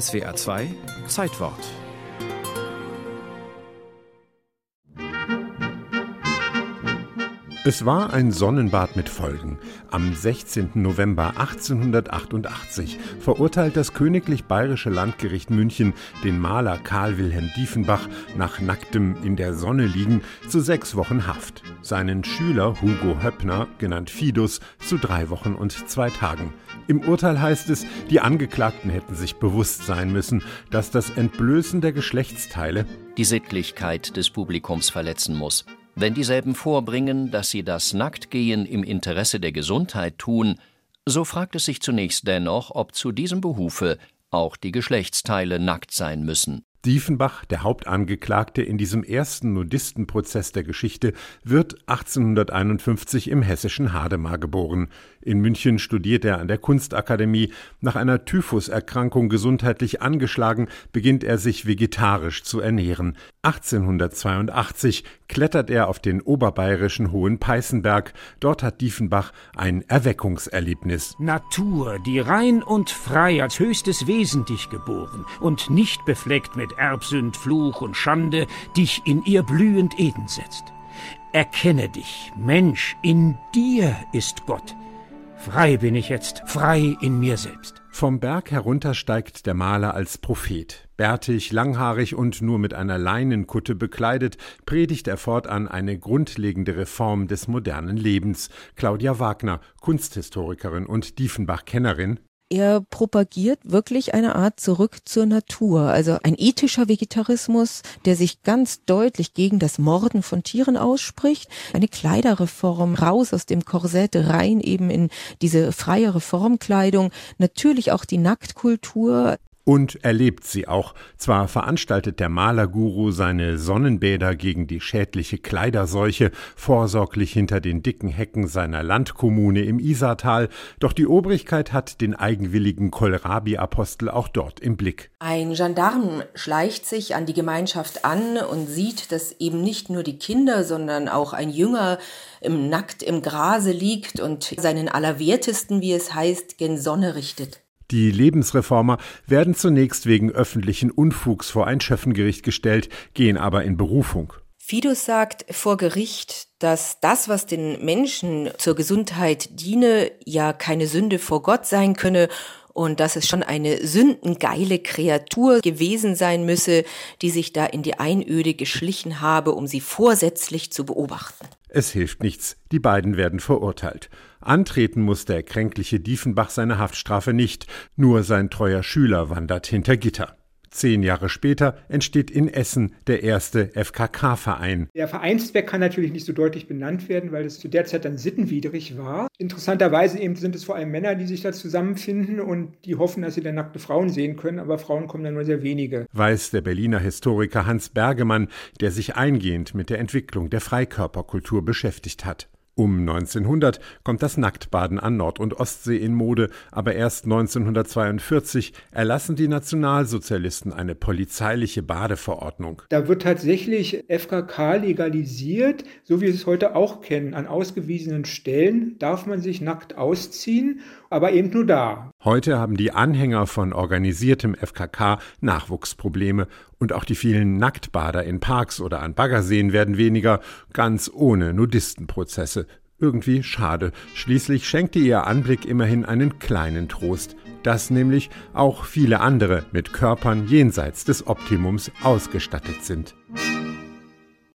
SWA 2 Zeitwort Es war ein Sonnenbad mit Folgen. Am 16. November 1888 verurteilt das Königlich Bayerische Landgericht München den Maler Karl Wilhelm Diefenbach nach nacktem in der Sonne liegen zu sechs Wochen Haft. Seinen Schüler Hugo Höppner, genannt Fidus, zu drei Wochen und zwei Tagen. Im Urteil heißt es, die Angeklagten hätten sich bewusst sein müssen, dass das Entblößen der Geschlechtsteile die Sittlichkeit des Publikums verletzen muss. Wenn dieselben vorbringen, dass sie das Nacktgehen im Interesse der Gesundheit tun, so fragt es sich zunächst dennoch, ob zu diesem Behufe auch die Geschlechtsteile nackt sein müssen. Diefenbach, der Hauptangeklagte in diesem ersten Nudistenprozess der Geschichte, wird 1851 im hessischen Hademar geboren. In München studiert er an der Kunstakademie. Nach einer Typhuserkrankung gesundheitlich angeschlagen, beginnt er sich vegetarisch zu ernähren. 1882 klettert er auf den oberbayerischen Hohen Peißenberg. Dort hat Diefenbach ein Erweckungserlebnis. Natur, die rein und frei als höchstes Wesen dich geboren und nicht befleckt mit Erbsünd, Fluch und Schande, dich in ihr blühend Eden setzt. Erkenne dich, Mensch, in dir ist Gott. Frei bin ich jetzt, frei in mir selbst. Vom Berg herunter steigt der Maler als Prophet. Bärtig, langhaarig und nur mit einer Leinenkutte bekleidet, predigt er fortan eine grundlegende Reform des modernen Lebens. Claudia Wagner, Kunsthistorikerin und Diefenbach-Kennerin, er propagiert wirklich eine Art zurück zur Natur, also ein ethischer Vegetarismus, der sich ganz deutlich gegen das Morden von Tieren ausspricht, eine Kleiderreform raus aus dem Korsett rein eben in diese freie Reformkleidung, natürlich auch die Nacktkultur, und erlebt sie auch. Zwar veranstaltet der Malerguru seine Sonnenbäder gegen die schädliche Kleiderseuche vorsorglich hinter den dicken Hecken seiner Landkommune im Isartal, doch die Obrigkeit hat den eigenwilligen Kohlrabi-Apostel auch dort im Blick. Ein Gendarm schleicht sich an die Gemeinschaft an und sieht, dass eben nicht nur die Kinder, sondern auch ein Jünger im nackt im Grase liegt und seinen Allerwertesten, wie es heißt, gen Sonne richtet. Die Lebensreformer werden zunächst wegen öffentlichen Unfugs vor ein Schöffengericht gestellt, gehen aber in Berufung. Fidus sagt vor Gericht, dass das, was den Menschen zur Gesundheit diene, ja keine Sünde vor Gott sein könne und dass es schon eine sündengeile Kreatur gewesen sein müsse, die sich da in die Einöde geschlichen habe, um sie vorsätzlich zu beobachten. Es hilft nichts, die beiden werden verurteilt. Antreten muss der kränkliche Diefenbach seine Haftstrafe nicht, nur sein treuer Schüler wandert hinter Gitter. Zehn Jahre später entsteht in Essen der erste FKK-Verein. Der Vereinszweck kann natürlich nicht so deutlich benannt werden, weil es zu der Zeit dann sittenwidrig war. Interessanterweise eben sind es vor allem Männer, die sich da zusammenfinden und die hoffen, dass sie dann nackte Frauen sehen können, aber Frauen kommen dann nur sehr wenige. Weiß der Berliner Historiker Hans Bergemann, der sich eingehend mit der Entwicklung der Freikörperkultur beschäftigt hat. Um 1900 kommt das Nacktbaden an Nord- und Ostsee in Mode, aber erst 1942 erlassen die Nationalsozialisten eine polizeiliche Badeverordnung. Da wird tatsächlich FKK legalisiert, so wie wir es heute auch kennen. An ausgewiesenen Stellen darf man sich nackt ausziehen, aber eben nur da. Heute haben die Anhänger von organisiertem FKK Nachwuchsprobleme und auch die vielen Nacktbader in Parks oder an Baggerseen werden weniger, ganz ohne Nudistenprozesse. Irgendwie schade. Schließlich schenkte ihr Anblick immerhin einen kleinen Trost, dass nämlich auch viele andere mit Körpern jenseits des Optimums ausgestattet sind.